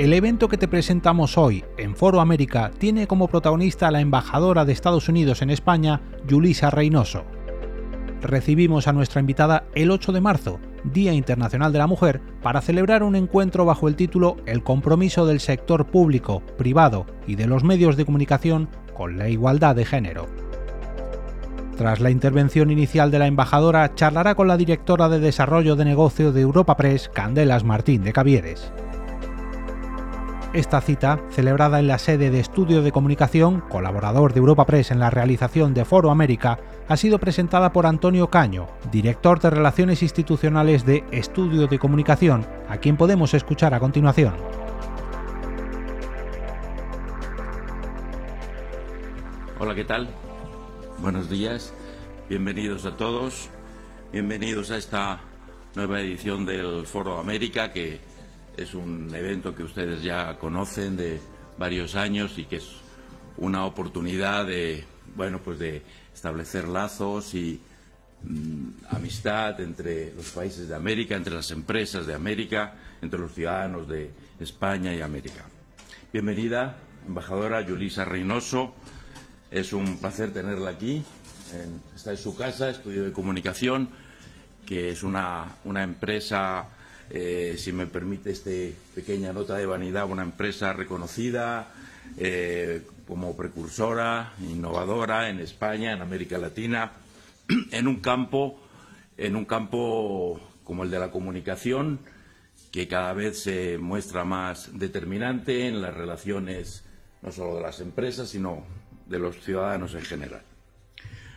El evento que te presentamos hoy en Foro América tiene como protagonista a la embajadora de Estados Unidos en España, Yulisa Reynoso. Recibimos a nuestra invitada el 8 de marzo, Día Internacional de la Mujer, para celebrar un encuentro bajo el título El compromiso del sector público, privado y de los medios de comunicación con la igualdad de género. Tras la intervención inicial de la embajadora, charlará con la directora de Desarrollo de Negocio de Europa Press, Candelas Martín de Cavieres. Esta cita, celebrada en la sede de Estudio de Comunicación, colaborador de Europa Press en la realización de Foro América, ha sido presentada por Antonio Caño, director de Relaciones Institucionales de Estudio de Comunicación, a quien podemos escuchar a continuación. Hola, ¿qué tal? Buenos días, bienvenidos a todos, bienvenidos a esta nueva edición del Foro América que es un evento que ustedes ya conocen de varios años y que es una oportunidad de, bueno, pues de establecer lazos y mm, amistad entre los países de América, entre las empresas de América, entre los ciudadanos de España y América. Bienvenida, embajadora Yulisa Reynoso. Es un placer tenerla aquí. está en su casa, Estudio de Comunicación, que es una, una empresa eh, si me permite esta pequeña nota de vanidad, una empresa reconocida eh, como precursora, innovadora en España, en América Latina, en un campo, en un campo como el de la comunicación, que cada vez se muestra más determinante en las relaciones no solo de las empresas, sino de los ciudadanos en general.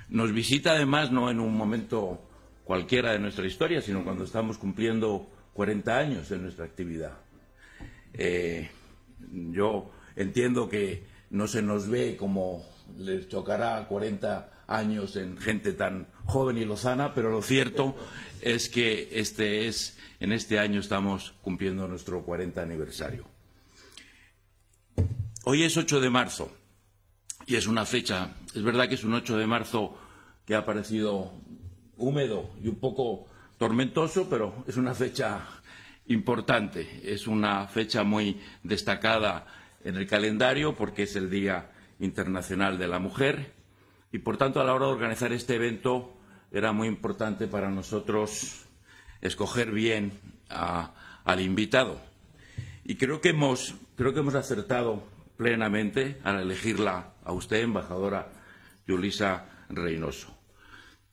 Nos visita además no en un momento cualquiera de nuestra historia, sino cuando estamos cumpliendo 40 años en nuestra actividad. Eh, yo entiendo que no se nos ve como les chocará 40 años en gente tan joven y lozana, pero lo cierto es que este es, en este año estamos cumpliendo nuestro 40 aniversario. Hoy es 8 de marzo y es una fecha, es verdad que es un 8 de marzo que ha parecido húmedo y un poco tormentoso, pero es una fecha importante, es una fecha muy destacada en el calendario porque es el Día Internacional de la Mujer y, por tanto, a la hora de organizar este evento era muy importante para nosotros escoger bien al invitado. Y creo que hemos, creo que hemos acertado plenamente al elegirla a usted, embajadora Yulisa Reynoso.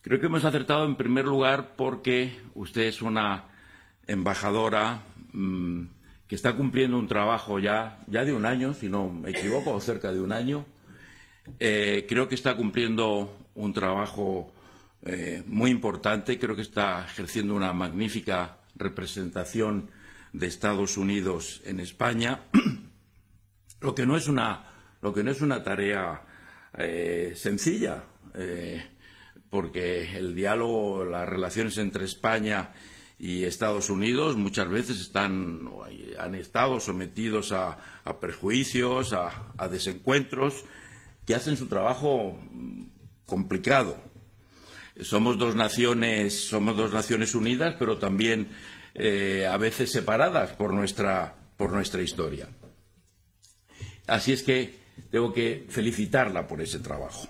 Creo que hemos acertado en primer lugar porque usted es una embajadora mm, que está cumpliendo un trabajo ya, ya de un año, si no me equivoco, cerca de un año. Eh, creo que está cumpliendo un trabajo eh, muy importante, creo que está ejerciendo una magnífica representación de Estados Unidos en España, lo que no es una, lo que no es una tarea eh, sencilla porque el diálogo, las relaciones entre España y Estados Unidos muchas veces están, han estado sometidos a, perjuicios, a, desencuentros que hacen su trabajo complicado. Somos dos naciones, somos dos naciones unidas, pero también eh, a veces separadas por nuestra, por nuestra historia. Así es que tengo que felicitarla por ese trabajo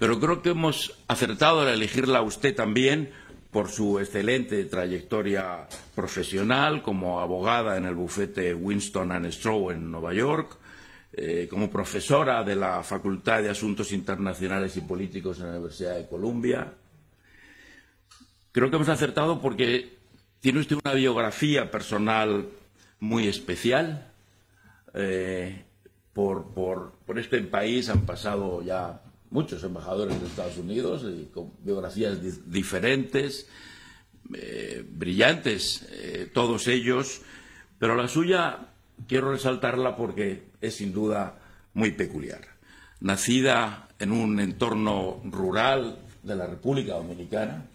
pero creo que hemos acertado al elegirla a usted también por su excelente trayectoria profesional como abogada en el bufete Winston and Stroh en Nueva York, eh, como profesora de la Facultad de Asuntos Internacionales y Políticos en la Universidad de Columbia. Creo que hemos acertado porque tiene usted una biografía personal muy especial. Eh, por, por este país han pasado ya muchos embajadores de Estados Unidos y con biografías diferentes, eh, brillantes, eh, todos ellos, pero la suya quiero resaltarla porque es sin duda muy peculiar. Nacida en un entorno rural de la República Dominicana,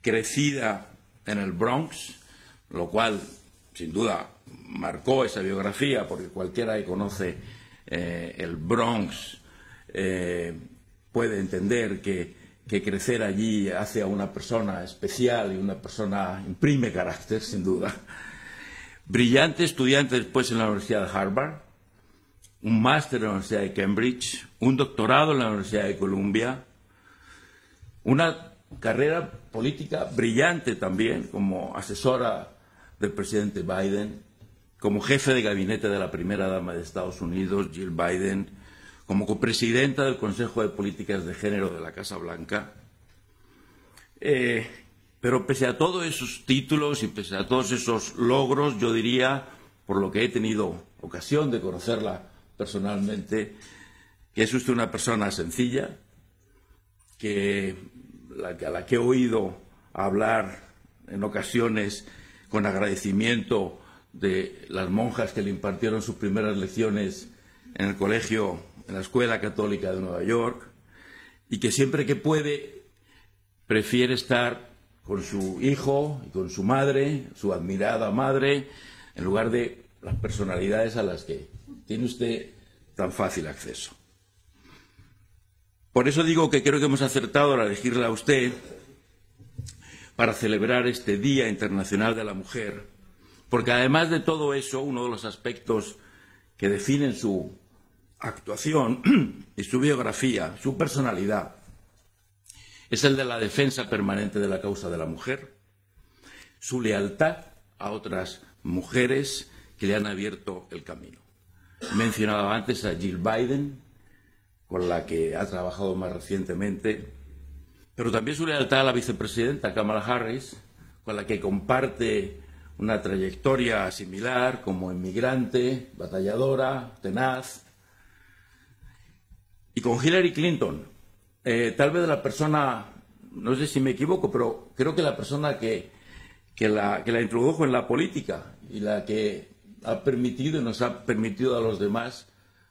crecida en el Bronx, lo cual sin duda marcó esa biografía porque cualquiera que conoce eh, el Bronx puede entender que, crecer allí hace a una persona especial y una persona imprime carácter, sin duda. brillante estudiante después en la Universidad de Harvard, un máster en la Universidad de Cambridge, un doctorado en la Universidad de Columbia, una carrera política brillante también como asesora del presidente Biden, como jefe de gabinete de la primera dama de Estados Unidos, Jill Biden, como copresidenta del Consejo de Políticas de Género de la Casa Blanca. Eh, pero pese a todos esos títulos y pese a todos esos logros, yo diría, por lo que he tenido ocasión de conocerla personalmente, que es usted una persona sencilla, que a la que he oído hablar en ocasiones con agradecimiento de las monjas que le impartieron sus primeras lecciones en el colegio, en la Escuela Católica de Nueva York, y que siempre que puede prefiere estar con su hijo y con su madre, su admirada madre, en lugar de las personalidades a las que tiene usted tan fácil acceso. Por eso digo que creo que hemos acertado al elegirla a usted para celebrar este Día Internacional de la Mujer, porque además de todo eso, uno de los aspectos que definen su actuación y su biografía, su personalidad, es el de la defensa permanente de la causa de la mujer, su lealtad a otras mujeres que le han abierto el camino. Mencionaba antes a Jill Biden, con la que ha trabajado más recientemente, pero también su lealtad a la vicepresidenta Kamala Harris, con la que comparte una trayectoria similar como inmigrante, batalladora, tenaz, y con Hillary Clinton, eh, tal vez la persona, no sé si me equivoco, pero creo que la persona que, la introdujo en la política y la que ha permitido y nos ha permitido a los demás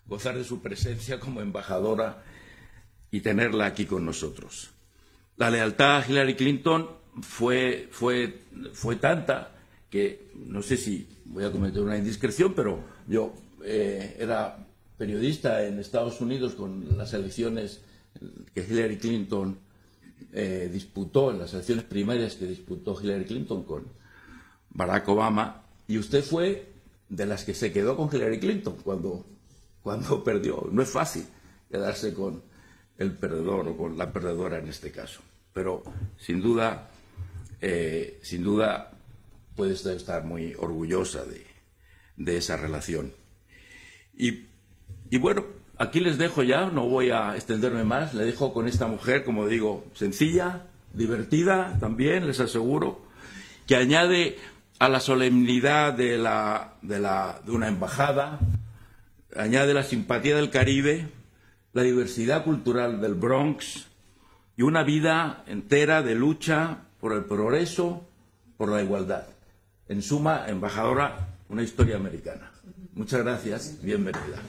gozar de su presencia como embajadora y tenerla aquí con nosotros. La lealtad a Hillary Clinton fue, fue, fue tanta que no sé si voy a cometer una indiscreción, pero yo eh, era periodista en Estados Unidos con las elecciones que Hillary Clinton eh, disputó, en las elecciones primarias que disputó Hillary Clinton con Barack Obama, y usted fue de las que se quedó con Hillary Clinton cuando cuando perdió. No es fácil quedarse con el perdedor o con la perdedora en este caso. Pero sin duda, eh, sin duda puede estar muy orgullosa de, esa relación. Y, y, bueno, aquí les dejo ya, no voy a extenderme más, le dejo con esta mujer, como digo, sencilla, divertida también, les aseguro, que añade a la solemnidad de, la, de, la, de una embajada, añade la simpatía del Caribe, la diversidad cultural del Bronx y una vida entera de lucha por el progreso, por la igualdad. En suma, embajadora, una historia americana. Muchas gracias, bienvenida.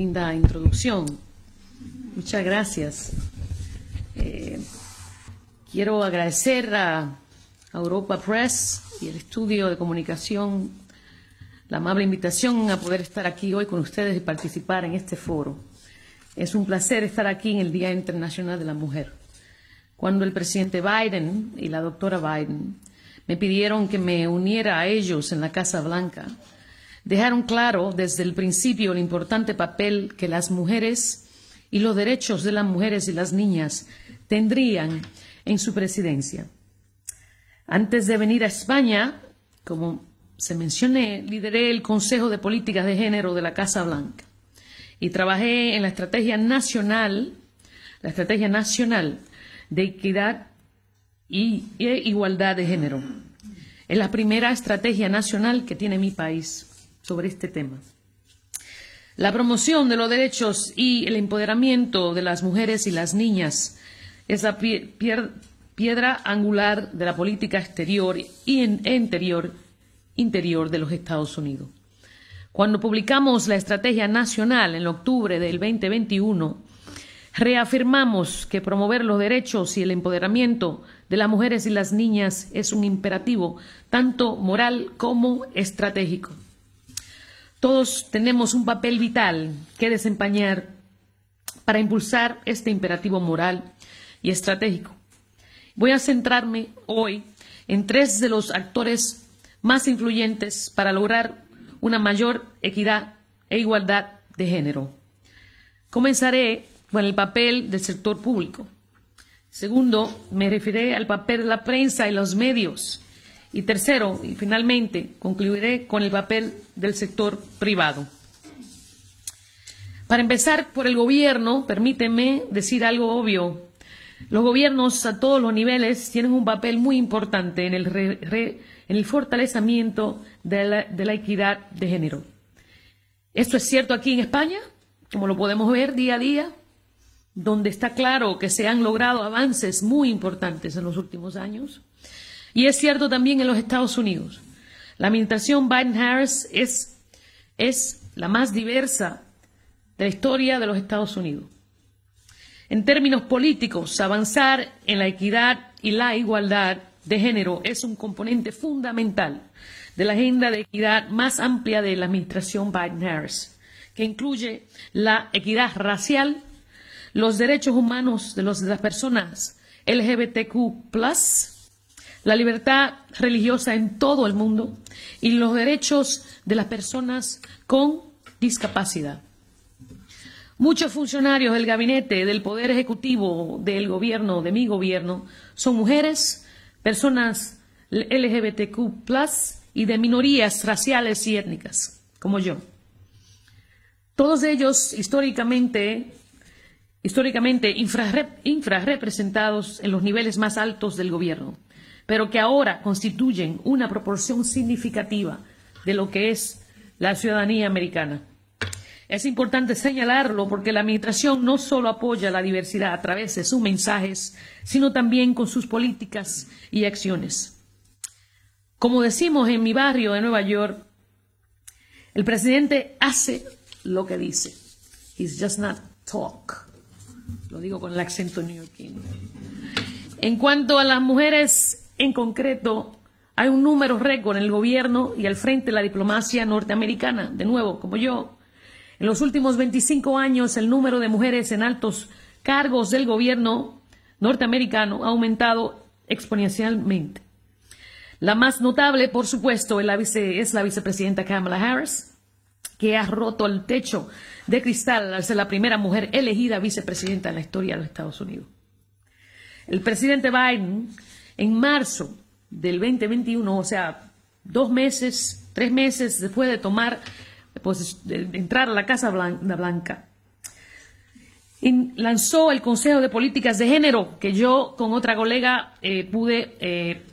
Linda introducción. Muchas gracias. Eh, Quiero agradecer a Europa Press y el estudio de comunicación la amable invitación a poder estar aquí hoy con ustedes y participar en este foro. Es un placer estar aquí en el Día Internacional de la Mujer. Cuando el presidente Biden y la doctora Biden me pidieron que me uniera a ellos en la Casa Blanca, dejaron claro desde el principio el importante papel que las mujeres y los derechos de las mujeres y las niñas tendrían en su presidencia. Antes de venir a España, como se mencioné, lideré el Consejo de Políticas de Género de la Casa Blanca y trabajé en la estrategia nacional, la estrategia nacional de equidad y, e igualdad de género. Es la primera estrategia nacional que tiene mi país sobre este tema. La promoción de los derechos y el empoderamiento de las mujeres y las niñas es la piedra angular de la política exterior y interior, interior de los Estados Unidos. Cuando publicamos la Estrategia Nacional en octubre del 2021, reafirmamos que promover los derechos y el empoderamiento de las mujeres y las niñas es un imperativo tanto moral como estratégico. Todos tenemos un papel vital que desempeñar para impulsar este imperativo moral y estratégico. Voy a centrarme hoy en tres de los actores más influyentes para lograr una mayor equidad e igualdad de género. Comenzaré con el papel del sector público. Segundo, me referiré al papel de la prensa y los medios. Y tercero, y finalmente, concluiré con el papel del sector privado. Para empezar por el gobierno, permíteme decir algo obvio. Los gobiernos a todos los niveles tienen un papel muy importante en el, en el fortalecimiento de la equidad de género. Esto es cierto aquí en España, como lo podemos ver día a día, donde está claro que se han logrado avances muy importantes en los últimos años. Y es cierto también en los Estados Unidos. La administración Biden-Harris es, es la más diversa de la historia de los Estados Unidos. En términos políticos, avanzar en la equidad y la igualdad de género es un componente fundamental de la agenda de equidad más amplia de la administración Biden-Harris, que incluye la equidad racial, los derechos humanos de, de las personas LGBTQ, la libertad religiosa en todo el mundo y los derechos de las personas con discapacidad. Muchos funcionarios del gabinete, del Poder Ejecutivo, del gobierno, de mi gobierno, son mujeres, personas LGBTQ y de minorías raciales y étnicas, como yo. Todos ellos históricamente históricamente infrarrepresentados en los niveles más altos del gobierno, pero que ahora constituyen una proporción significativa de lo que es la ciudadanía americana. Es importante señalarlo porque la Administración no solo apoya la diversidad a través de sus mensajes, sino también con sus políticas y acciones. Como decimos en mi barrio de Nueva York, el presidente hace lo que dice. He's just not talk. Lo digo con el acento neoyorquino. En cuanto a las mujeres en concreto, hay un número récord en el gobierno y al frente de la diplomacia norteamericana. De nuevo, como yo, en los últimos 25 años el número de mujeres en altos cargos del gobierno norteamericano ha aumentado exponencialmente. La más notable, por supuesto, es la, es la vicepresidenta Kamala Harris, que ha roto el techo de cristal al ser la primera mujer elegida vicepresidenta en la historia de los Estados Unidos. El presidente Biden, en marzo del 2021, o sea, dos meses, tres meses después de tomar, pues, entrar a la Casa Blanca, lanzó el Consejo de Políticas de Género, que yo con otra colega eh, pude eh,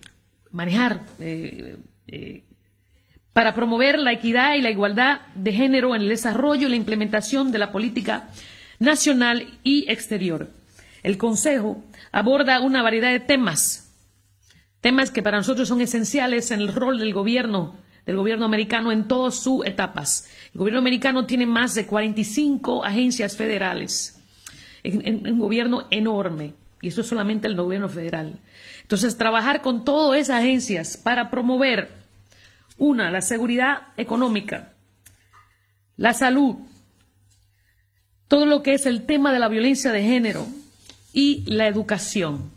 manejar eh, para promover la equidad y la igualdad de género en el desarrollo y la implementación de la política nacional y exterior. El Consejo aborda una variedad de temas, temas que para nosotros son esenciales en el rol del gobierno, del gobierno americano en todas sus etapas. El gobierno americano tiene más de 45 agencias federales, un gobierno enorme, y eso es solamente el gobierno federal. Entonces, trabajar con todas esas agencias para promover una, la seguridad económica, la salud, todo lo que es el tema de la violencia de género y la educación.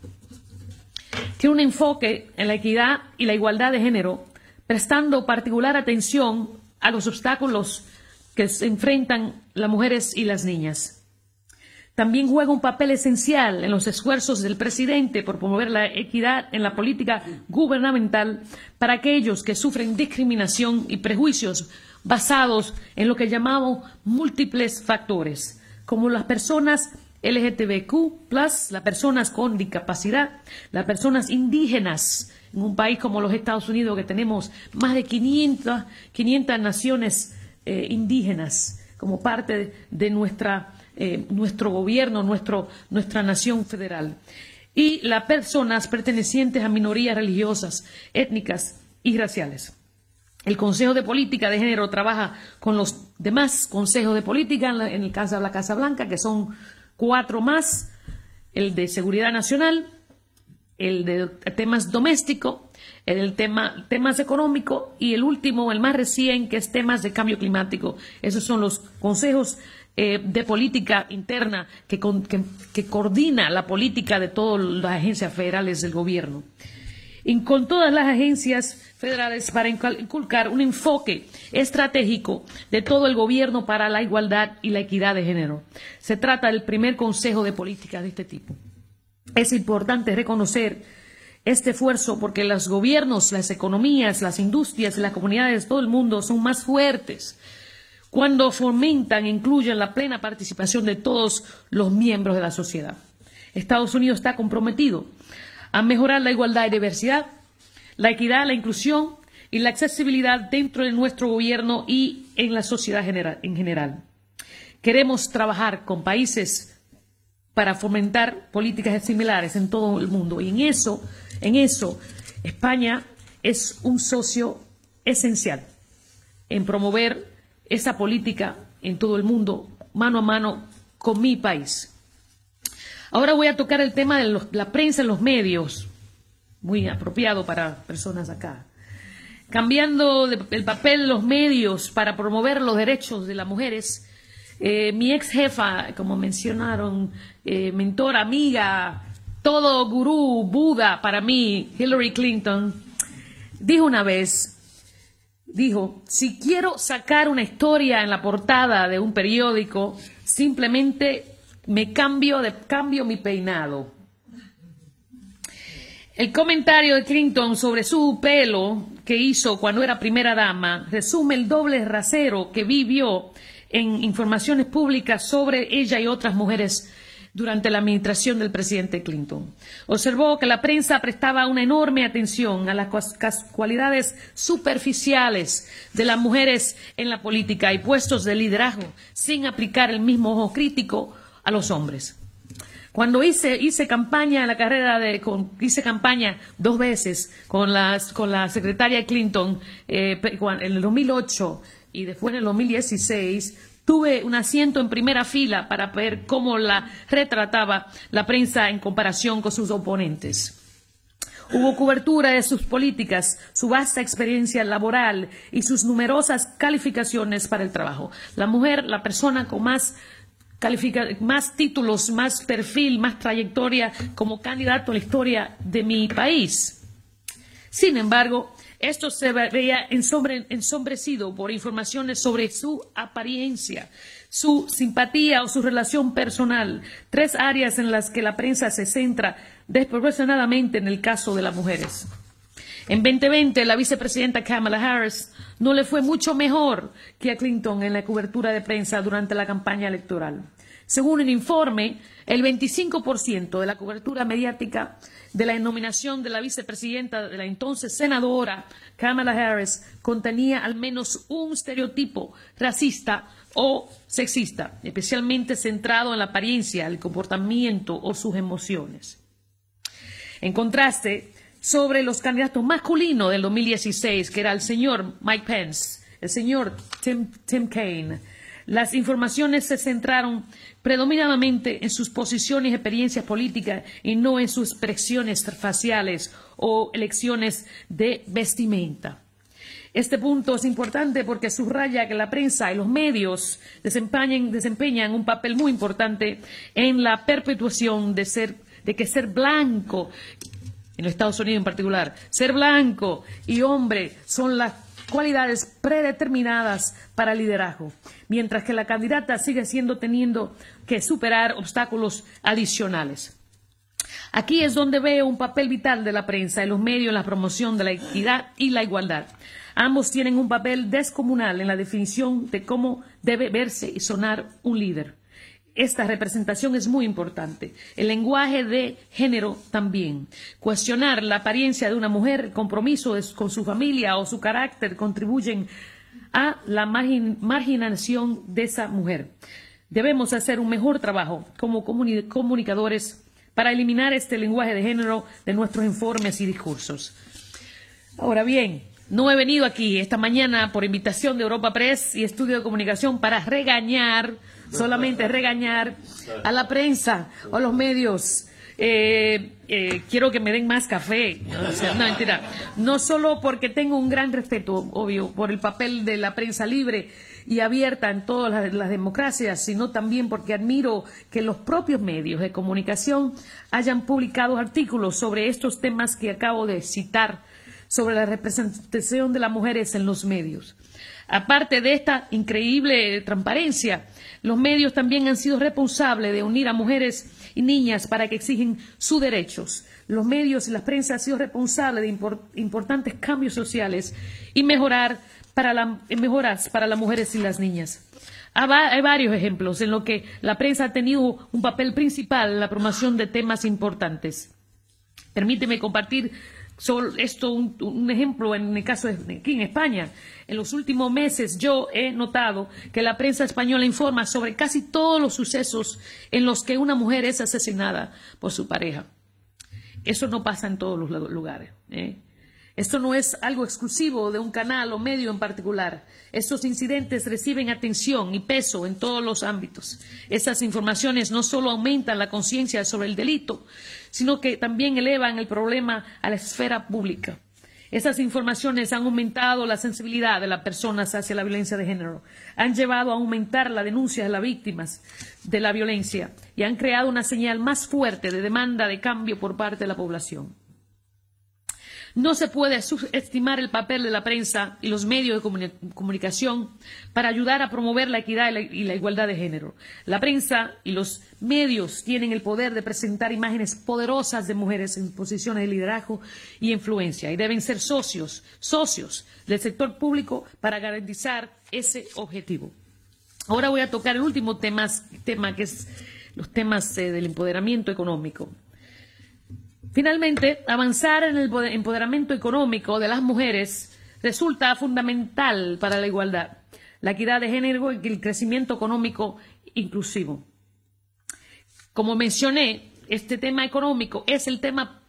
Tiene un enfoque en la equidad y la igualdad de género, prestando particular atención a los obstáculos que se enfrentan las mujeres y las niñas. También juega un papel esencial en los esfuerzos del presidente por promover la equidad en la política gubernamental para aquellos que sufren discriminación y prejuicios basados en lo que llamamos múltiples factores, como las personas LGTBQ, las personas con discapacidad, las personas indígenas, en un país como los Estados Unidos que tenemos más de 500, naciones eh, indígenas como parte de nuestra eh, nuestro gobierno, nuestro, nuestra nación federal. Y las personas pertenecientes a minorías religiosas, étnicas y raciales. El Consejo de Política de Género trabaja con los demás consejos de política, en, el caso de la Casa Blanca, que son cuatro más, el de Seguridad Nacional, el de temas domésticos, el tema temas económicos y el último, el más recién, que es temas de cambio climático. Esos son los consejos eh, de política interna que, que, coordina la política de todas las agencias federales del gobierno. Y con todas las agencias federales para inculcar un enfoque estratégico de todo el gobierno para la igualdad y la equidad de género. Se trata del primer consejo de política de este tipo. Es importante reconocer este esfuerzo porque los gobiernos, las economías, las industrias, las comunidades, todo el mundo son más fuertes cuando fomentan e incluyen la plena participación de todos los miembros de la sociedad. Estados Unidos está comprometido a mejorar la igualdad y diversidad, la equidad, la inclusión y la accesibilidad dentro de nuestro gobierno y en la sociedad en general. Queremos trabajar con países para fomentar políticas similares en todo el mundo y en eso, en eso España es un socio esencial en promover esa política en todo el mundo, mano a mano con mi país. Ahora voy a tocar el tema de la prensa en los medios, muy apropiado para personas acá. Cambiando el papel de los medios para promover los derechos de las mujeres, eh, mi ex jefa, como mencionaron, eh, mentora, amiga, todo gurú, Buda para mí, Hillary Clinton, dijo una vez, dijo, si quiero sacar una historia en la portada de un periódico, simplemente me cambio, de, cambio mi peinado. El comentario de Clinton sobre su pelo que hizo cuando era primera dama resume el doble rasero que vivió en informaciones públicas sobre ella y otras mujeres durante la administración del presidente Clinton. Observó que la prensa prestaba una enorme atención a las cualidades superficiales de las mujeres en la política y puestos de liderazgo, sin aplicar el mismo ojo crítico a los hombres. Cuando hice, hice campaña la carrera de, hice campaña dos veces con, con la secretaria Clinton eh, en el 2008 y después en el 2016, Tuve un asiento en primera fila para ver cómo la retrataba la prensa en comparación con sus oponentes. Hubo cobertura de sus políticas, su vasta experiencia laboral y sus numerosas calificaciones para el trabajo. La mujer, la persona con más, más títulos, más perfil, más trayectoria como candidato a la historia de mi país. Sin embargo, esto se veía ensombrecido por informaciones sobre su apariencia, su simpatía o su relación personal, tres áreas en las que la prensa se centra desproporcionadamente en el caso de las mujeres. En 2020, la vicepresidenta Kamala Harris no le fue mucho mejor que a Clinton en la cobertura de prensa durante la campaña electoral. Según un informe, el 25% de la cobertura mediática de la nominación de la vicepresidenta de la entonces senadora Kamala Harris contenía al menos un estereotipo racista o sexista, especialmente centrado en la apariencia, el comportamiento o sus emociones. En contraste, sobre los candidatos masculinos del 2016, que era el señor Mike Pence, el señor Tim, Tim Kaine, las informaciones se centraron predominadamente en sus posiciones y experiencias políticas y no en sus expresiones faciales o elecciones de vestimenta. Este punto es importante porque subraya que la prensa y los medios desempeñan, un papel muy importante en la perpetuación de, de que ser blanco, en los Estados Unidos en particular, ser blanco y hombre son las cualidades predeterminadas para el liderazgo, mientras que la candidata sigue siendo teniendo que superar obstáculos adicionales. Aquí es donde veo un papel vital de la prensa y los medios en la promoción de la equidad y la igualdad. Ambos tienen un papel descomunal en la definición de cómo debe verse y sonar un líder. Esta representación es muy importante. El lenguaje de género también. Cuestionar la apariencia de una mujer, el compromiso con su familia o su carácter contribuyen a la marginación de esa mujer. Debemos hacer un mejor trabajo como comunicadores para eliminar este lenguaje de género de nuestros informes y discursos. Ahora bien, no he venido aquí esta mañana por invitación de Europa Press y Estudio de Comunicación para regañar, solamente regañar a la prensa o los medios eh, eh, quiero que me den más café. no, mentira. No solo porque tengo un gran respeto, obvio, por el papel de la prensa libre y abierta en todas las, democracias, sino también porque admiro que los propios medios de comunicación hayan publicado artículos sobre estos temas que acabo de citar, sobre la representación de las mujeres en los medios. Aparte de esta increíble transparencia, los medios también han sido responsables de unir a mujeres y niñas para que exigen sus derechos. Los medios y la prensa han sido responsables de importantes cambios sociales y mejorar para mejoras para las mujeres y las niñas. Hay varios ejemplos en los que la prensa ha tenido un papel principal en la promoción de temas importantes. Permíteme compartir esto un, ejemplo en el caso de aquí en España. En los últimos meses yo he notado que la prensa española informa sobre casi todos los sucesos en los que una mujer es asesinada por su pareja. Eso no pasa en todos los lugares. ¿eh? Esto no es algo exclusivo de un canal o medio en particular. Estos incidentes reciben atención y peso en todos los ámbitos. Esas informaciones no solo aumentan la conciencia sobre el delito, sino que también elevan el problema a la esfera pública. Esas informaciones han aumentado la sensibilidad de las personas hacia la violencia de género, han llevado a aumentar la denuncia de las víctimas de la violencia y han creado una señal más fuerte de demanda de cambio por parte de la población. No se puede subestimar el papel de la prensa y los medios de comunicación para ayudar a promover la equidad y la, igualdad de género. La prensa y los medios tienen el poder de presentar imágenes poderosas de mujeres en posiciones de liderazgo y influencia y deben ser socios, socios del sector público para garantizar ese objetivo. Ahora voy a tocar el último tema, que es los temas eh, del empoderamiento económico. Finalmente, avanzar en el empoderamiento económico de las mujeres resulta fundamental para la igualdad, la equidad de género y el crecimiento económico inclusivo. Como mencioné, este tema económico es el tema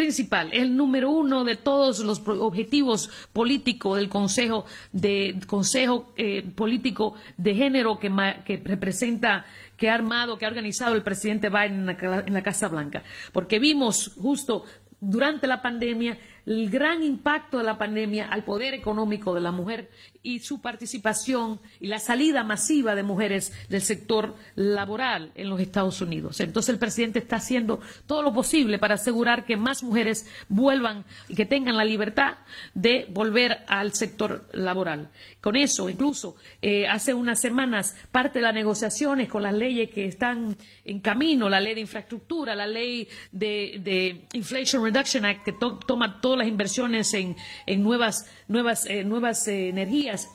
principal, el número uno de todos los objetivos políticos del Consejo, de, consejo eh, Político de Género que, que representa que ha armado, que ha organizado el presidente Biden en la, Casa Blanca. Porque vimos justo durante la pandemia el gran impacto de la pandemia al poder económico de la mujer y su participación y la salida masiva de mujeres del sector laboral en los Estados Unidos. Entonces el presidente está haciendo todo lo posible para asegurar que más mujeres vuelvan y que tengan la libertad de volver al sector laboral. Con eso, incluso eh, hace unas semanas, parte de las negociaciones con las leyes que están en camino, la ley de infraestructura, la ley de, Inflation Reduction Act, que toma todas las inversiones en, nuevas, nuevas, eh, nuevas eh, energías.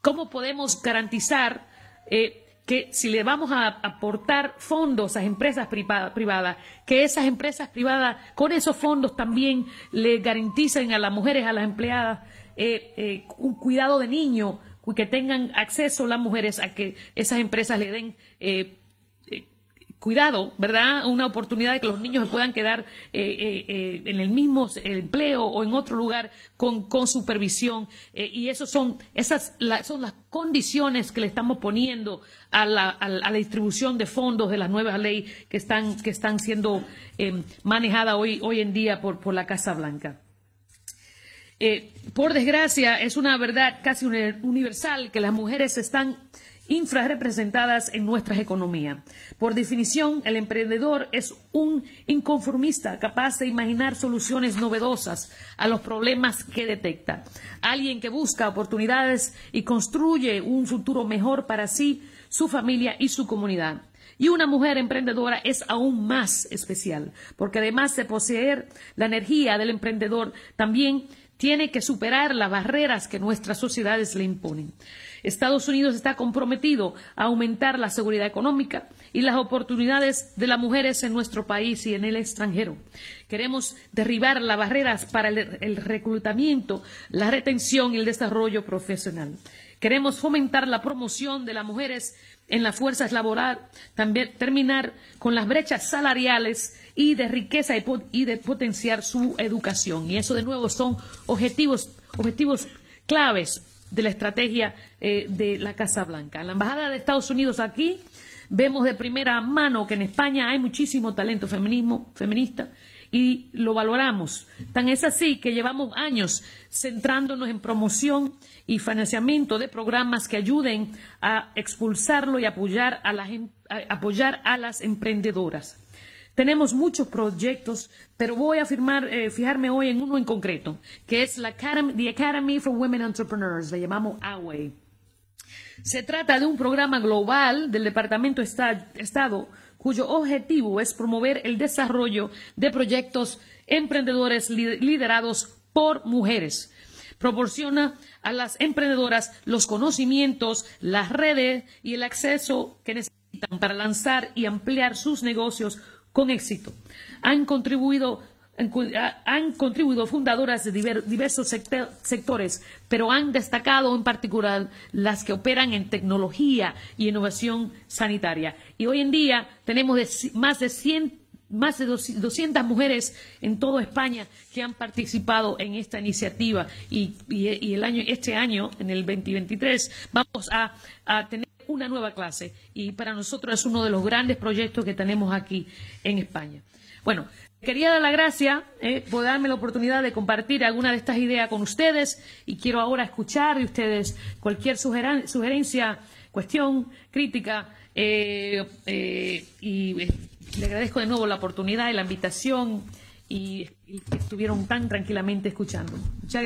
¿Cómo podemos garantizar eh, que si le vamos a aportar fondos a empresas privadas, que esas empresas privadas con esos fondos también le garanticen a las mujeres, a las empleadas, un cuidado de niño, que tengan acceso las mujeres a que esas empresas le den cuidado, ¿verdad? Una oportunidad de que los niños se puedan quedar eh, eh, eh, en el mismo empleo o en otro lugar con, supervisión. y esos son, esas son las condiciones que le estamos poniendo a la, distribución de fondos de las nuevas leyes que están, que están siendo manejadas hoy, hoy en día por, por la Casa Blanca. por desgracia, es una verdad casi universal que las mujeres están infrarrepresentadas en nuestras economías. Por definición, el emprendedor es un inconformista capaz de imaginar soluciones novedosas a los problemas que detecta. Alguien que busca oportunidades y construye un futuro mejor para sí, su familia y su comunidad. Y una mujer emprendedora es aún más especial, porque además de poseer la energía del emprendedor, también tiene que superar las barreras que nuestras sociedades le imponen. Estados Unidos está comprometido a aumentar la seguridad económica y las oportunidades de las mujeres en nuestro país y en el extranjero. Queremos derribar las barreras para el, reclutamiento, la retención y el desarrollo profesional. Queremos fomentar la promoción de las mujeres en las fuerzas laborales, también terminar con las brechas salariales y de riqueza y, de potenciar su educación. Y eso de nuevo son objetivos, objetivos claves de la estrategia eh, de la Casa Blanca. La Embajada de Estados Unidos aquí Vemos de primera mano que en España hay muchísimo talento feminismo, feminista y lo valoramos. Tan es así que llevamos años centrándonos en promoción y financiamiento de programas que ayuden a expulsarlo y apoyar a, em, apoyar a las emprendedoras. Tenemos muchos proyectos, pero voy a eh, fijarme hoy en uno en concreto, que es la Academy, the Academy for Women Entrepreneurs, le llamamos AWE. Se trata de un programa global del Departamento de Estado cuyo objetivo es promover el desarrollo de proyectos emprendedores liderados por mujeres. Proporciona a las emprendedoras los conocimientos, las redes y el acceso que necesitan para lanzar y ampliar sus negocios con éxito. Han contribuido han contribuido fundadoras de diversos sectores, pero han destacado en particular las que operan en tecnología y innovación sanitaria. Y hoy en día tenemos más de 100 más de 200 mujeres en toda España que han participado en esta iniciativa y, el año, este año, en el 2023, vamos a, a tener una nueva clase y para nosotros es uno de los grandes proyectos que tenemos aquí en España. Bueno, Quería dar la gracia eh, por darme la oportunidad de compartir alguna de estas ideas con ustedes y quiero ahora escuchar de ustedes cualquier sugerencia, cuestión, crítica eh, eh, y le agradezco de nuevo la oportunidad y la invitación y, y estuvieron tan tranquilamente escuchando. Muchas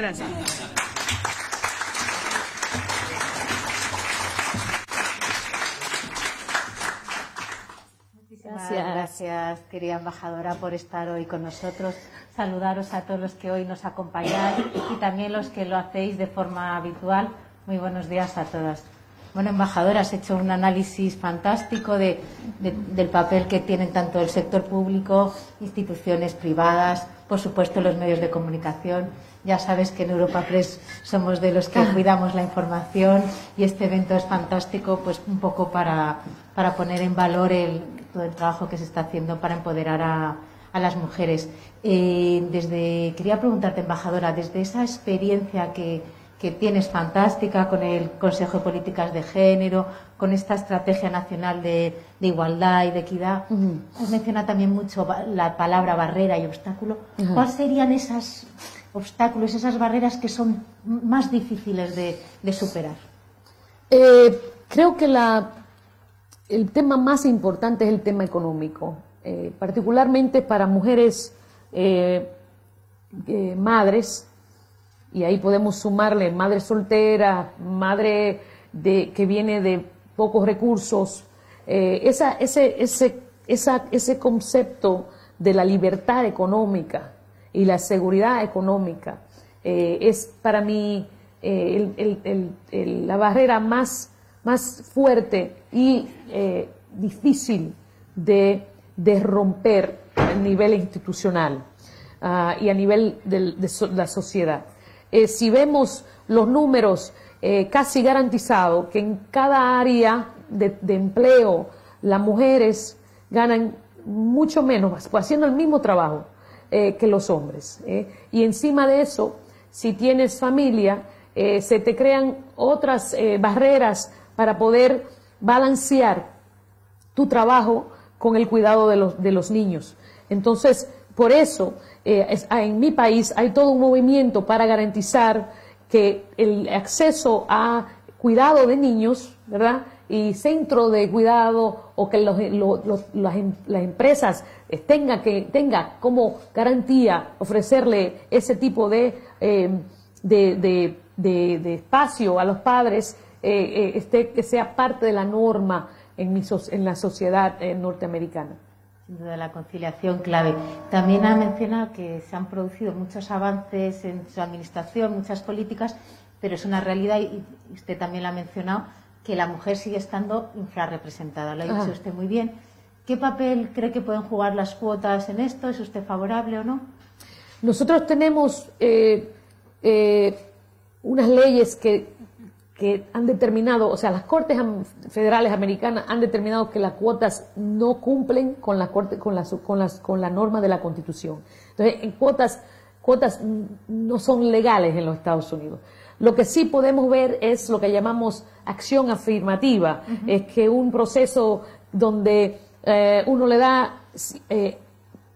gracias. Gracias. querida embajadora, por estar hoy con nosotros. Saludaros a todos los que hoy nos acompañáis y también los que lo hacéis de forma habitual. Muy buenos días a todas. Bueno, embajadora, has hecho un análisis fantástico de, del papel que tienen tanto el sector público, instituciones privadas, por supuesto los medios de comunicación. Ya sabes que en Europa Press somos de los que cuidamos la información y este evento es fantástico, pues un poco para, para poner en valor el, todo el trabajo que se está haciendo para empoderar a, a las mujeres. Eh, desde, quería preguntarte, embajadora, desde esa experiencia que, que tienes fantástica con el Consejo de Políticas de Género, con esta estrategia nacional de, de igualdad y de equidad. Has mencionado también mucho la palabra barrera y obstáculo. ¿Cuáles serían esos obstáculos, esas barreras que son más difíciles de, de superar? Eh, creo que la, el tema más importante es el tema económico, eh, particularmente para mujeres eh, madres y ahí podemos sumarle madre soltera, madre que viene de pocos recursos. Eh, esa, ese, ese, ese concepto de la libertad económica y la seguridad económica eh, es para mí eh, la barrera más, más fuerte y difícil de, de, romper a nivel institucional ah, y a nivel de la sociedad. Eh, si vemos los números eh, casi garantizados, que en cada área de, empleo las mujeres ganan mucho menos, haciendo el mismo trabajo eh, que los hombres. Y encima de eso, si tienes familia, se te crean otras barreras para poder balancear tu trabajo con el cuidado de los, de los niños. Entonces, por eso eh, ah, en mi país hay todo un movimiento para garantizar que el acceso a cuidado de niños, ¿verdad? Y centro de cuidado o que em, las, empresas tengan que tenga como garantía ofrecerle ese tipo de, em, de, espacio a los padres, eh, eh, este, que sea parte de la norma en, en la sociedad norteamericana sin duda la conciliación clave. También ha mencionado que se han producido muchos avances en su administración, muchas políticas, pero es una realidad, y usted también lo ha mencionado, que la mujer sigue estando infrarrepresentada. Lo ha dicho usted muy bien. ¿Qué papel cree que pueden jugar las cuotas en esto? ¿Es usted favorable o no? Nosotros tenemos eh, eh, unas leyes que que han determinado, o sea, las Cortes Federales Americanas han determinado que las cuotas no cumplen con la, corte, con las, con las, con la norma de la Constitución. Entonces, en cuotas, cuotas no son legales en los Estados Unidos. Lo que sí podemos ver es lo que llamamos acción afirmativa, es que un proceso donde eh, uno le da eh,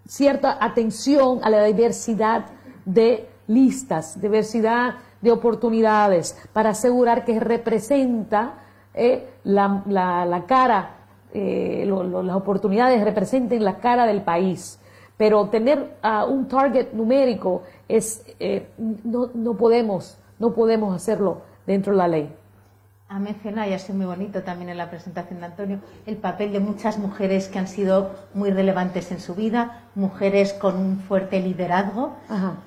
cierta atención a la diversidad de listas, diversidad de oportunidades, para asegurar que representa eh, la, cara, las oportunidades representen la cara del país. Pero tener un target numérico es, no, no, podemos, no podemos hacerlo dentro de la ley ha mencionado, y ha sido muy bonito también en la presentación de Antonio, el papel de muchas mujeres que han sido muy relevantes en su vida, mujeres con un fuerte liderazgo.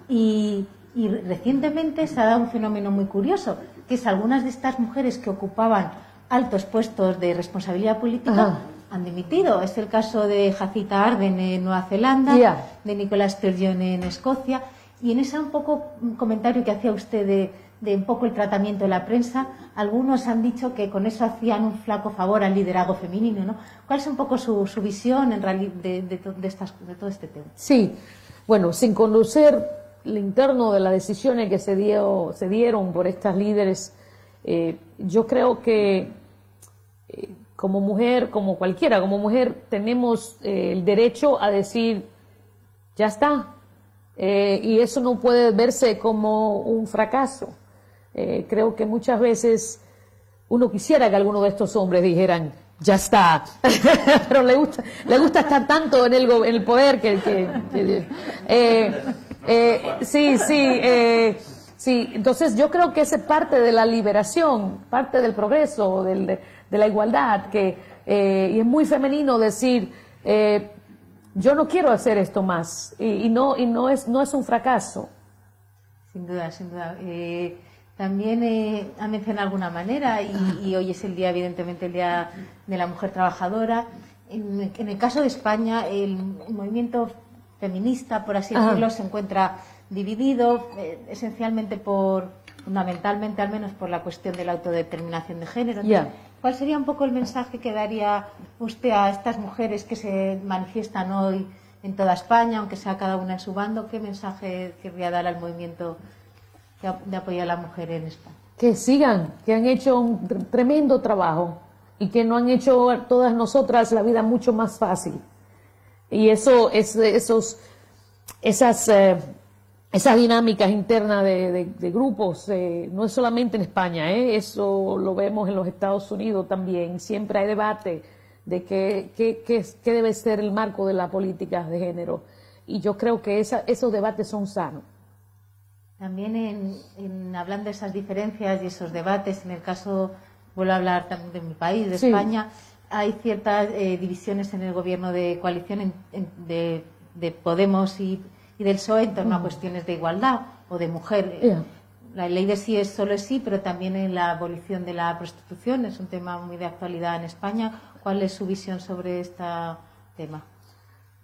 Y, recientemente se ha dado un fenómeno muy curioso, que es algunas de estas mujeres que ocupaban altos puestos de responsabilidad política han dimitido. Es el caso de Jacita Arden en Nueva Zelanda, de Nicolas Sturgeon en Escocia. Y en ese un poco un comentario que hacía usted de de un poco el tratamiento de la prensa, algunos han dicho que con eso hacían un flaco favor al liderazgo femenino, ¿no? ¿Cuál es un poco su, visión en de, de, todo este tema? Sí, bueno, sin conocer interno de las decisiones que se, dio, se dieron por estas líderes, eh, yo creo que eh, como mujer, como cualquiera, como mujer, tenemos eh, el derecho a decir, ya está. y eso no puede verse como un fracaso. Creo que muchas veces uno quisiera que alguno de estos hombres dijeran, ya está, pero le gusta, le gusta estar tanto en el, en el poder que... eh, sí, sí, sí. Entonces yo creo que es parte de la liberación, parte del progreso, de, la igualdad, que, y es muy femenino decir, yo no quiero hacer esto más, y, no, y no, es, no es un fracaso. Sin duda, sin duda. También eh, ha mencionado alguna manera, y, hoy es el día, evidentemente, el Día de la Mujer Trabajadora. En, el caso de España, el, movimiento feminista, por así decirlo, se encuentra dividido, eh, esencialmente por, fundamentalmente al menos por la cuestión de la autodeterminación de género. ¿Cuál sería un poco el mensaje que daría usted a estas mujeres que se manifiestan hoy en toda España, aunque sea cada una en su bando? ¿Qué mensaje querría dar al movimiento de apoyar a la mujer en España. Que sigan, que han hecho un tremendo trabajo y que no han hecho a todas nosotras la vida mucho más fácil. Y eso, es, esos, esas, eh, esas dinámicas internas de, grupos, eh, no es solamente en España, eh, eso lo vemos en los Estados Unidos también. Siempre hay debate de qué, qué, qué, qué debe ser el marco de la política de género. Y yo creo que esa, esos debates son sanos. También en, hablando de esas diferencias y esos debates, en el caso, vuelvo a hablar también de mi país, de España, hay ciertas eh, divisiones en el gobierno de coalición de, Podemos y, del PSOE en torno a cuestiones de igualdad o de mujer. La ley de sí es solo sí, pero también en la abolición de la prostitución es un tema muy de actualidad en España. ¿Cuál es su visión sobre este tema?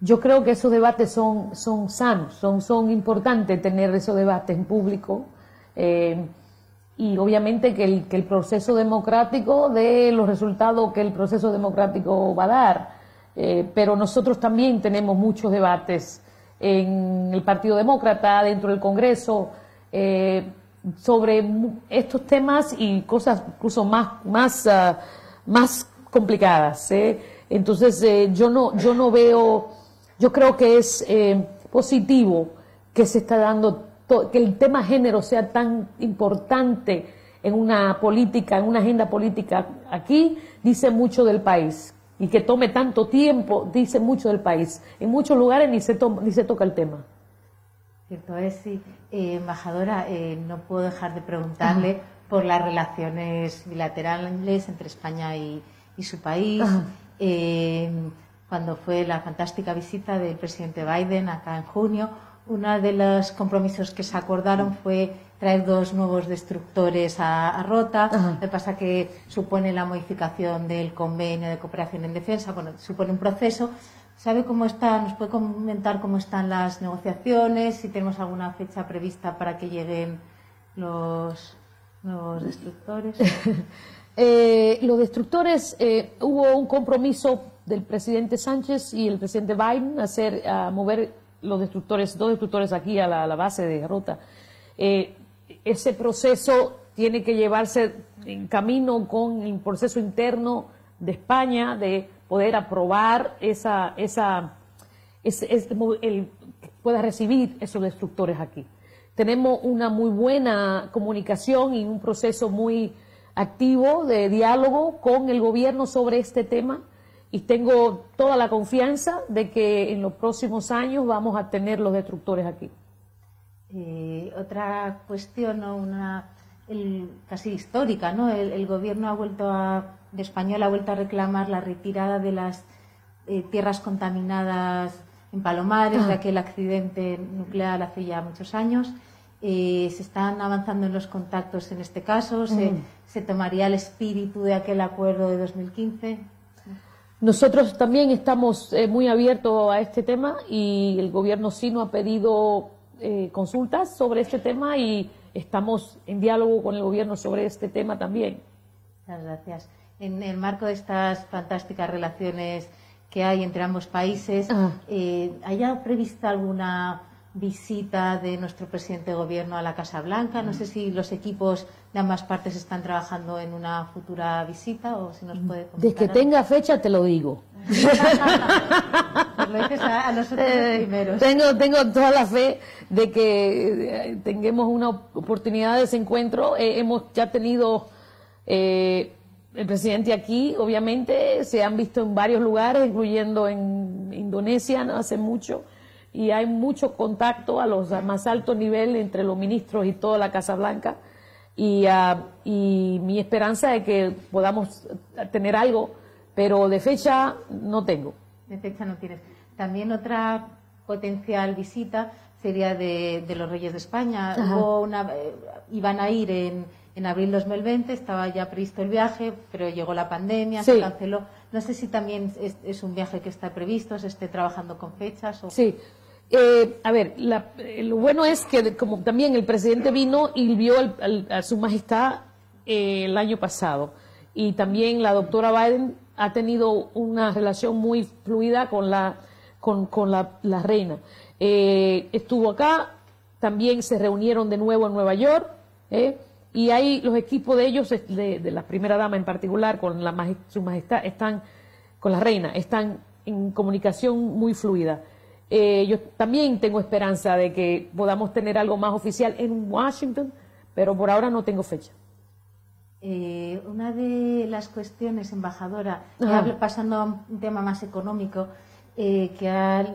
Yo creo que esos debates son, son sanos, son, son importantes tener esos debates en público eh, y obviamente que el, que el proceso democrático dé los resultados que el proceso democrático va a dar. Eh, pero nosotros también tenemos muchos debates en el Partido Demócrata, dentro del Congreso, eh, sobre estos temas y cosas incluso más, más, ah, más complicadas. Entonces, yo, no, yo no veo yo creo que es eh, positivo que se está dando, que el tema género sea tan importante en una política, en una agenda política aquí, dice mucho del país. Y que tome tanto tiempo, dice mucho del país. En muchos lugares ni se, ni se toca el tema. Cierto es, sí. Eh, embajadora, eh, no puedo dejar de preguntarle por las relaciones bilaterales entre España y, su país cuando fue la fantástica visita del presidente Biden acá en junio. Uno de los compromisos que se acordaron fue traer dos nuevos destructores a, Rota. Lo que pasa que supone la modificación del convenio de cooperación en defensa, bueno, supone un proceso. ¿Sabe cómo está? ¿Nos puede comentar cómo están las negociaciones? Si tenemos alguna fecha prevista para que lleguen los nuevos destructores. Eh, los destructores, eh, hubo un compromiso del presidente Sánchez y el presidente Biden hacer, a mover los destructores, dos destructores aquí a la, base de Rota. Eh, ese proceso tiene que llevarse en camino con el proceso interno de España de poder aprobar esa, esa, el, pueda recibir esos destructores aquí. Tenemos una muy buena comunicación y un proceso muy activo de diálogo con el gobierno sobre este tema y tengo toda la confianza de que en los próximos años vamos a tener los destructores aquí. Eh, otra cuestión, una casi histórica, ¿no? El, gobierno ha vuelto a, de Español ha vuelto a reclamar la retirada de las eh, tierras contaminadas en Palomares, de ah. aquel accidente nuclear hace ya muchos años. Eh, se están avanzando en los contactos en este caso, se, mm. se tomaría el espíritu de aquel acuerdo de 2015. Nosotros también estamos eh, muy abiertos a este tema y el gobierno sino ha pedido eh, consultas sobre este tema y estamos en diálogo con el gobierno sobre este tema también. Muchas gracias. En el marco de estas fantásticas relaciones que hay entre ambos países, ah. eh, ¿haya prevista alguna visita de nuestro presidente de gobierno a la Casa Blanca. No sé si los equipos de ambas partes están trabajando en una futura visita o si nos puede Desde que tenga fecha te lo digo. lo dices a, nosotros eh, primeros. Tengo, tengo toda la fe de que eh, tengamos una oportunidad de ese encuentro. Eh, hemos ya tenido el presidente aquí, obviamente, se han visto en varios lugares, incluyendo en Indonesia, no hace mucho y hay mucho contacto a los más altos niveles entre los ministros y toda la Casa Blanca. Y, ah, y mi esperanza es que podamos tener algo, pero de fecha no tengo. De fecha no tienes. También otra potencial visita sería de, los Reyes de España. una, eh, iban a ir en, en abril 2020, estaba ya previsto el viaje, pero llegó la pandemia, se canceló. No sé si también es, un viaje que está previsto, se esté trabajando con fechas. O... Sí, eh, a ver, lo bueno es que como también el presidente vino y vio a su majestad eh, el año pasado y también la doctora Biden ha tenido una relación muy fluida con la, con, la, reina. Eh, estuvo acá, también se reunieron de nuevo en Nueva York y hay los equipos de ellos, de, de, la primera dama en particular, con la su majestad, están con la reina, están en comunicación muy fluida. Eh, yo también tengo esperanza de que podamos tener algo más oficial en Washington, pero por ahora no tengo fecha. Eh, una de las cuestiones, embajadora, pasando a un tema más económico, eh, que, ha,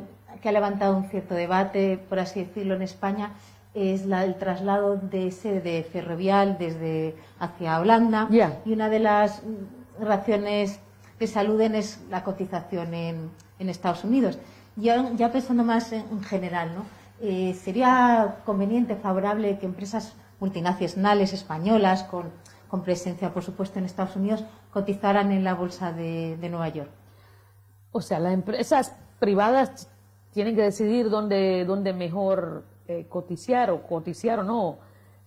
que, ha, levantado un cierto debate, por así decirlo, en España, es la, el traslado de sede ferrovial desde hacia Holanda. Y una de las razones que saluden es la cotización en, en Estados Unidos. Ya, pensando más en, general, ¿no? Eh, ¿Sería conveniente, favorable que empresas multinacionales españolas con, presencia, por supuesto, en Estados Unidos cotizaran en la bolsa de, Nueva York? O sea, las empresas privadas tienen que decidir dónde, dónde mejor eh, cotizar o cotizar o no.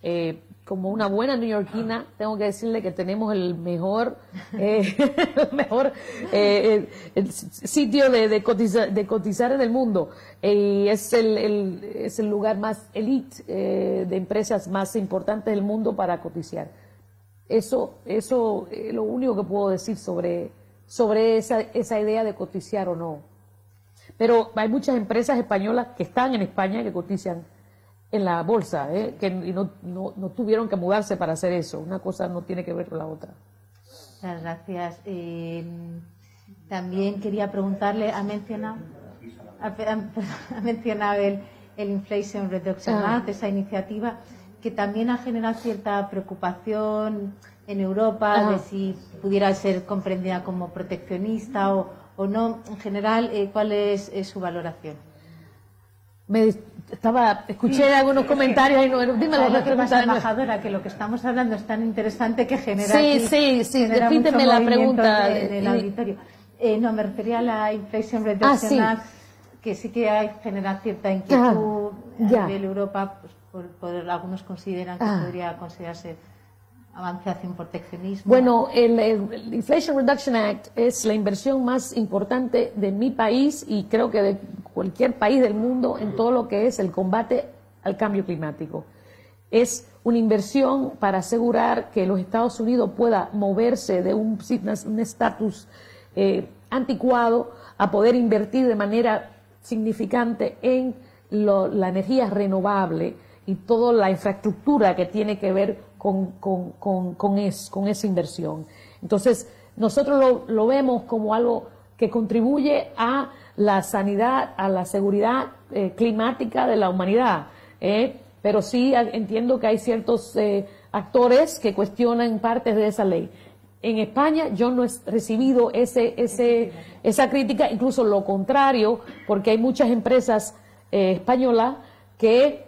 Eh, como una buena neoyorquina, tengo que decirle que tenemos el mejor, eh, mejor eh, sitio de, de, cotizar, en el mundo. Y es el, es el lugar más elite de empresas más importantes del mundo para cotizar. Eso, eso es lo único que puedo decir sobre, sobre esa, esa idea de cotizar o no. Pero hay muchas empresas españolas que están en España que cotizan en la bolsa, ¿eh? que no, no, no, tuvieron que mudarse para hacer eso. Una cosa no tiene que ver con la otra. Muchas gracias. Eh, también quería preguntarle, ha mencionado, ha, mencionado el, el, Inflation Reduction ah. Act, esa iniciativa, que también ha generado cierta preocupación en Europa de si pudiera ser comprendida como proteccionista o, o no. En general, eh, ¿cuál es su valoración? me estaba escuché algunos comentarios y no, dime la embajadora que lo que estamos hablando es tan interesante que genera sí sí sí repíteme la pregunta en, el auditorio. Eh, no me refería a la Inflation Reduction ah, que sí que hay, genera cierta inquietud ah, a nivel Europa pues, por, algunos consideran que ah. podría considerarse avance hacia un proteccionismo. Bueno, el, Inflation Reduction Act es la inversión más importante de mi país y creo que de cualquier país del mundo en todo lo que es el combate al cambio climático. Es una inversión para asegurar que los Estados Unidos pueda moverse de un estatus eh, anticuado a poder invertir de manera significante en la energía renovable y toda la infraestructura que tiene que ver con, con, con, con esa inversión. Entonces, nosotros lo, lo, vemos como algo que contribuye a la sanidad, a la seguridad eh, climática de la humanidad. ¿eh? Pero sí entiendo que hay ciertos eh, actores que cuestionan partes de esa ley. En España yo no he recibido ese, ese, esa crítica, incluso lo contrario, porque hay muchas empresas españolas que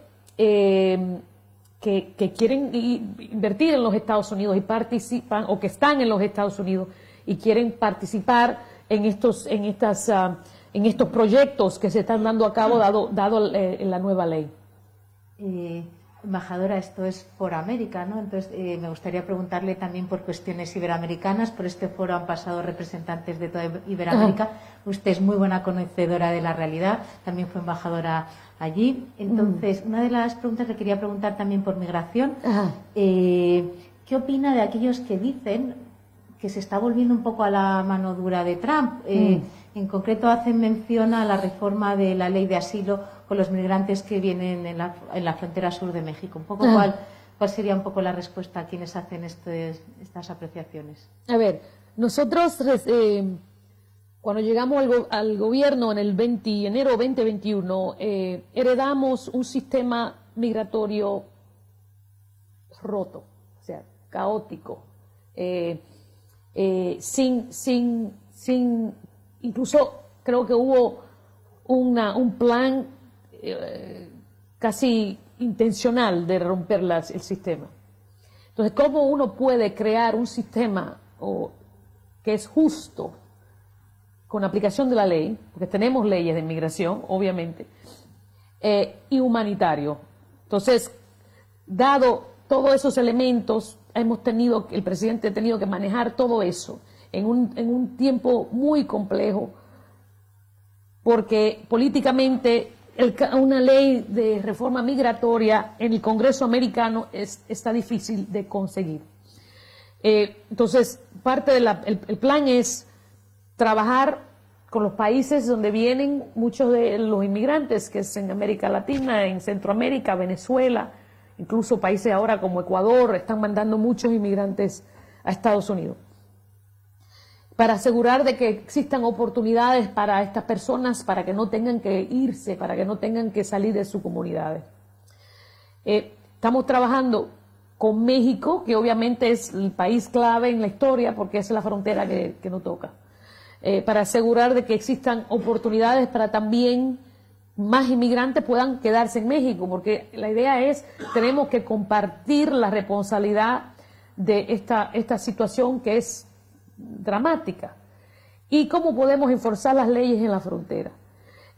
que, quieren invertir en los Estados Unidos y participan, o que están en los Estados Unidos y quieren participar en estos, en estas, ah, en estos proyectos que se están dando a cabo dado, dado eh, la nueva ley. Eh, embajadora, esto es por América, ¿no? Entonces, eh, me gustaría preguntarle también por cuestiones iberoamericanas. Por este foro han pasado representantes de toda Iberoamérica. Usted es muy buena conocedora de la realidad. También fue embajadora allí. Entonces, una de las preguntas le quería preguntar también por migración. Eh, ¿Qué opina de aquellos que dicen que se está volviendo un poco a la mano dura de Trump? Eh, mm. En concreto, hacen mención a la reforma de la ley de asilo con los migrantes que vienen en la, en la frontera sur de México. Un poco cuál, cuál sería un poco la respuesta a quienes hacen estas apreciaciones. A ver, nosotros eh, cuando llegamos al, gobierno en el 20, enero 2021, eh, heredamos un sistema migratorio roto, o sea, caótico, eh, eh, sin, sin, sin, incluso creo que hubo una, un plan casi intencional de romper el sistema. Entonces, ¿cómo uno puede crear un sistema que es justo? con aplicación de la ley, porque tenemos leyes de inmigración, obviamente, eh, y humanitario. Entonces, dado todos esos elementos, hemos tenido, el presidente ha tenido que manejar todo eso en un, en un tiempo muy complejo, porque políticamente una ley de reforma migratoria en el Congreso americano es, está difícil de conseguir. Eh, entonces, parte del el plan es trabajar con los países donde vienen muchos de los inmigrantes, que es en América Latina, en Centroamérica, Venezuela, incluso países ahora como Ecuador, están mandando muchos inmigrantes a Estados Unidos. Para asegurar de que existan oportunidades para estas personas, para que no tengan que irse, para que no tengan que salir de sus comunidades. Eh, estamos trabajando con México, que obviamente es el país clave en la historia, porque es la frontera que, nos toca. Eh, para asegurar de que existan oportunidades para también más inmigrantes puedan quedarse en México, porque la idea es, tenemos que compartir la responsabilidad de esta, esta situación que es dramática. ¿Y cómo podemos enforzar las leyes en la frontera?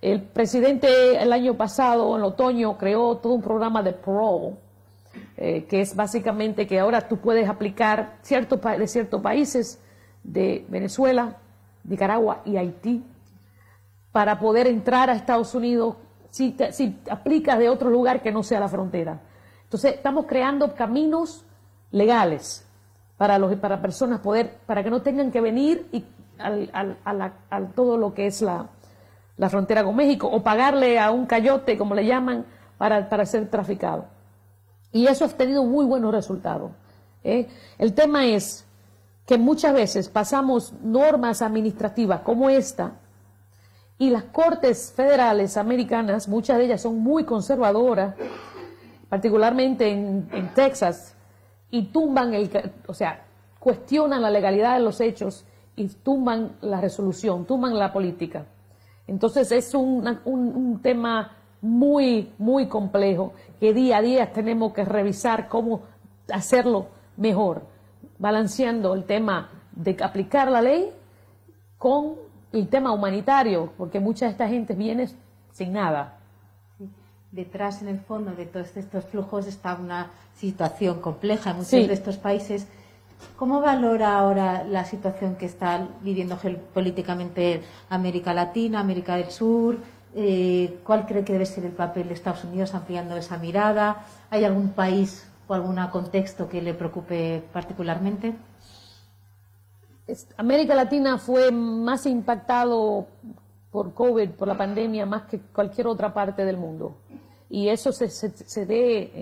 El presidente el año pasado, en otoño, creó todo un programa de parole, eh, que es básicamente que ahora tú puedes aplicar ciertos de ciertos países de Venezuela, Nicaragua y Haití para poder entrar a Estados Unidos si, si aplicas de otro lugar que no sea la frontera. Entonces, estamos creando caminos legales para, los, para personas poder, para que no tengan que venir y al, al, todo lo que es la, la, frontera con México o pagarle a un cayote, como le llaman, para, para ser traficado. Y eso ha tenido muy buenos resultados. ¿eh? El tema es que muchas veces pasamos normas administrativas como esta y las cortes federales americanas, muchas de ellas son muy conservadoras, particularmente en, Texas, y tumban el, o sea, cuestionan la legalidad de los hechos y tumban la resolución, tumban la política. Entonces es un, un tema muy, muy complejo que día a día tenemos que revisar cómo hacerlo mejor balanceando el tema de aplicar la ley con el tema humanitario, porque mucha de esta gente viene sin nada. Detrás, en el fondo de todos estos flujos, está una situación compleja en muchos de estos países. ¿Cómo valora ahora la situación que está viviendo políticamente América Latina, América del Sur? Eh, ¿Cuál cree que debe ser el papel de Estados Unidos ampliando esa mirada? ¿Hay algún país o algún contexto que le preocupe particularmente? América Latina fue más impactado por COVID, por la pandemia, más que cualquier otra parte del mundo. Y eso se, se, ve,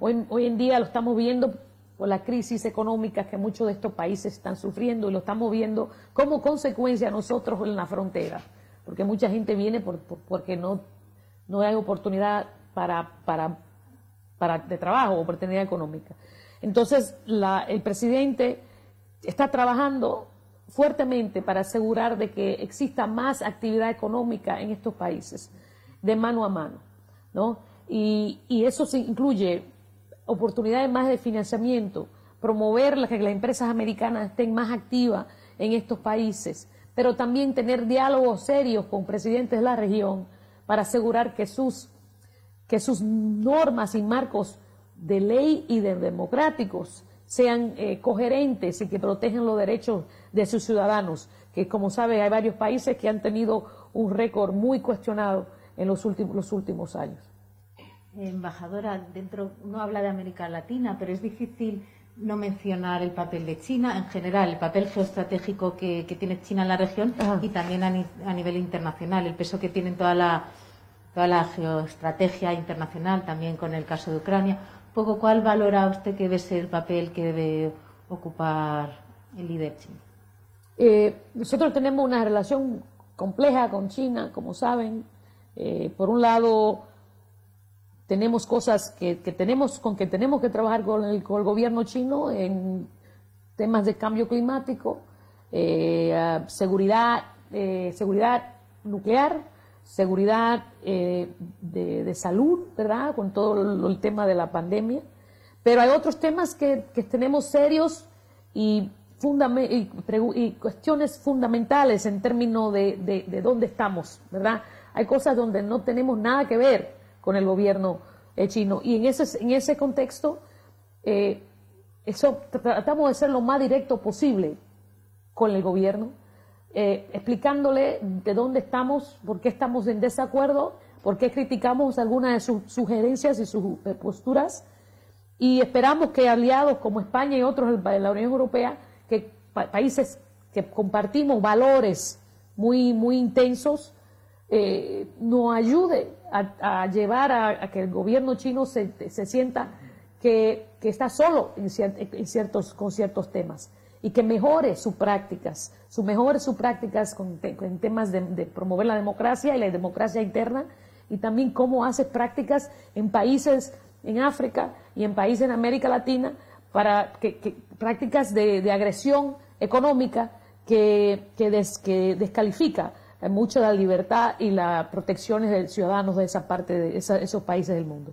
hoy, hoy en día lo estamos viendo por la crisis económica que muchos de estos países están sufriendo y lo estamos viendo como consecuencia nosotros en la frontera, porque mucha gente viene por, porque no, no hay oportunidad para, para, para, de trabajo, oportunidad económica. Entonces, la, el presidente está trabajando fuertemente para asegurar de que exista más actividad económica en estos países, de mano a mano, ¿no? Y, eso se incluye oportunidades más de financiamiento, promover que las empresas americanas estén más activas en estos países, pero también tener diálogos serios con presidentes de la región para asegurar que sus, que sus normas y marcos de ley y de democráticos sean eh, coherentes y que protejan los derechos de sus ciudadanos, que como sabe hay varios países que han tenido un récord muy cuestionado en los últimos, los últimos años embajadora, dentro no habla de América Latina, pero es difícil no mencionar el papel de China en general, el papel geoestratégico que, tiene China en la región y también a, nivel internacional, el peso que tiene toda la, toda la geoestrategia internacional, también con el caso de Ucrania. Poco, ¿cuál valora usted que debe ser el papel que debe ocupar el líder chino? Eh, nosotros tenemos una relación compleja con China, como saben. Eh, por un lado, tenemos cosas que, tenemos con que tenemos que trabajar con el, gobierno chino en temas de cambio climático, eh, seguridad, seguridad nuclear, seguridad eh, de, salud, ¿verdad? Con todo el, tema de la pandemia. Pero hay otros temas que, tenemos serios y, y, cuestiones fundamentales en términos de, de dónde estamos, ¿verdad? Hay cosas donde no tenemos nada que ver con el gobierno eh, chino. Y en ese, en ese contexto, eh, eso, tratamos de ser lo más directo posible con el gobierno, eh, explicándole de dónde estamos, por qué estamos en desacuerdo, por qué criticamos algunas de sus sugerencias y sus posturas, y esperamos que aliados como España y otros de la Unión Europea, que países que compartimos valores muy, muy intensos, eh, nos ayude a, llevar a, que el gobierno chino se, sienta que, está solo en, ciertos, con ciertos temas y que mejore sus prácticas, su mejore sus prácticas con, en temas de, promover la democracia y la democracia interna y también cómo hace prácticas en países en África y en países en América Latina para que, prácticas de, agresión económica que, que descalifica mucho de la libertad y las protecciones de ciudadanos de esa parte de esos países del mundo.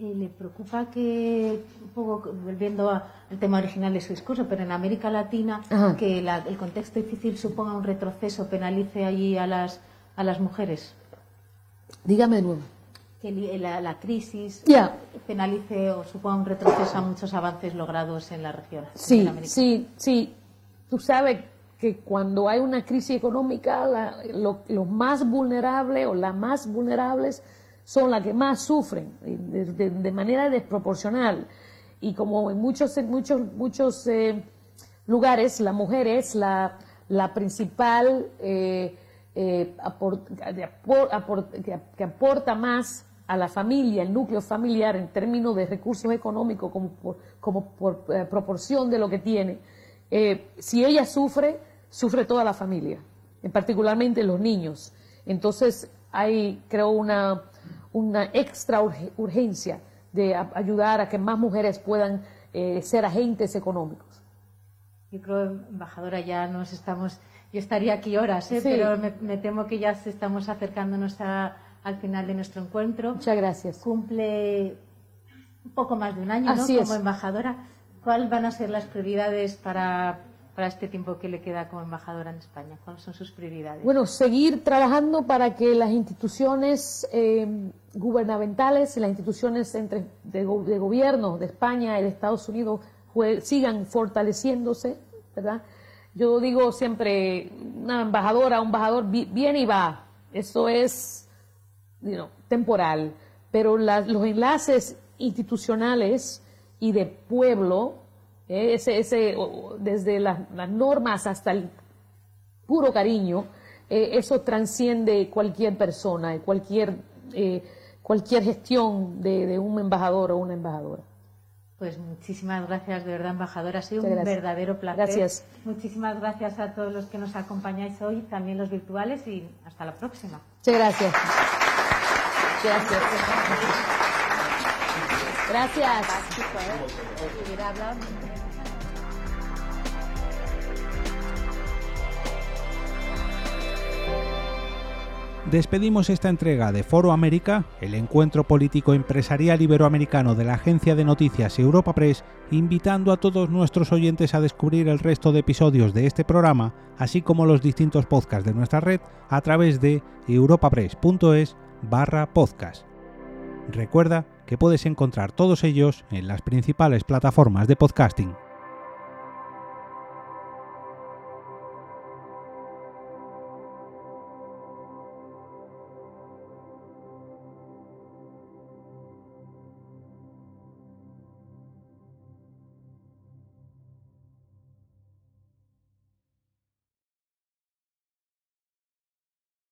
¿Le preocupa que, un poco volviendo al tema original de su discurso, pero en América Latina, que el contexto difícil suponga un retroceso, penalice allí a las, a las mujeres? Dígame de nuevo. Que la, crisis penalice o suponga un retroceso a muchos avances logrados en la región. Sí, sí, sí. Tú sabes que cuando hay una crisis económica, los más vulnerables o las más vulnerables son las que más sufren de, manera desproporcional. Y como en muchos, muchos, muchos eh, lugares, la mujer es la, principal eh, eh, que, aporta más a la familia, el núcleo familiar en términos de recursos económicos como por, como por proporción de lo que tiene. si ella sufre, sufre toda la familia, particularmente los niños. Entonces hay, creo, una, una extra urgencia de ayudar a que más mujeres puedan eh, ser agentes económicos. Yo creo, embajadora, ya nos estamos, yo estaría aquí horas, ¿eh? pero me, temo que ya estamos acercándonos al final de nuestro encuentro. Muchas gracias. Cumple un poco más de un año ¿no? como embajadora. ¿Cuáles van a ser las prioridades para para este tiempo que le queda como embajadora en España? ¿Cuáles son sus prioridades? Bueno, seguir trabajando para que las instituciones eh, gubernamentales y las instituciones entre, de, gobierno de España y de Estados Unidos sigan fortaleciéndose, ¿verdad? Yo digo siempre, una embajadora, un embajador viene y va, eso es temporal, pero los enlaces institucionales y de pueblo eh, ese, ese, desde las, normas hasta el puro cariño, eh, eso transciende cualquier persona, cualquier, cualquier gestión de, de un embajador o una embajadora. Pues muchísimas gracias, de verdad, embajadora. Ha sido un verdadero placer. Gracias. Muchísimas gracias a todos los que nos acompañáis hoy, también los virtuales, y hasta la próxima. Muchas gracias. Gracias. Gracias. Despedimos esta entrega de Foro América, el encuentro político empresarial iberoamericano de la agencia de noticias Europa Press, invitando a todos nuestros oyentes a descubrir el resto de episodios de este programa, así como los distintos podcasts de nuestra red a través de europapress.es barra podcast. Recuerda que puedes encontrar todos ellos en las principales plataformas de podcasting.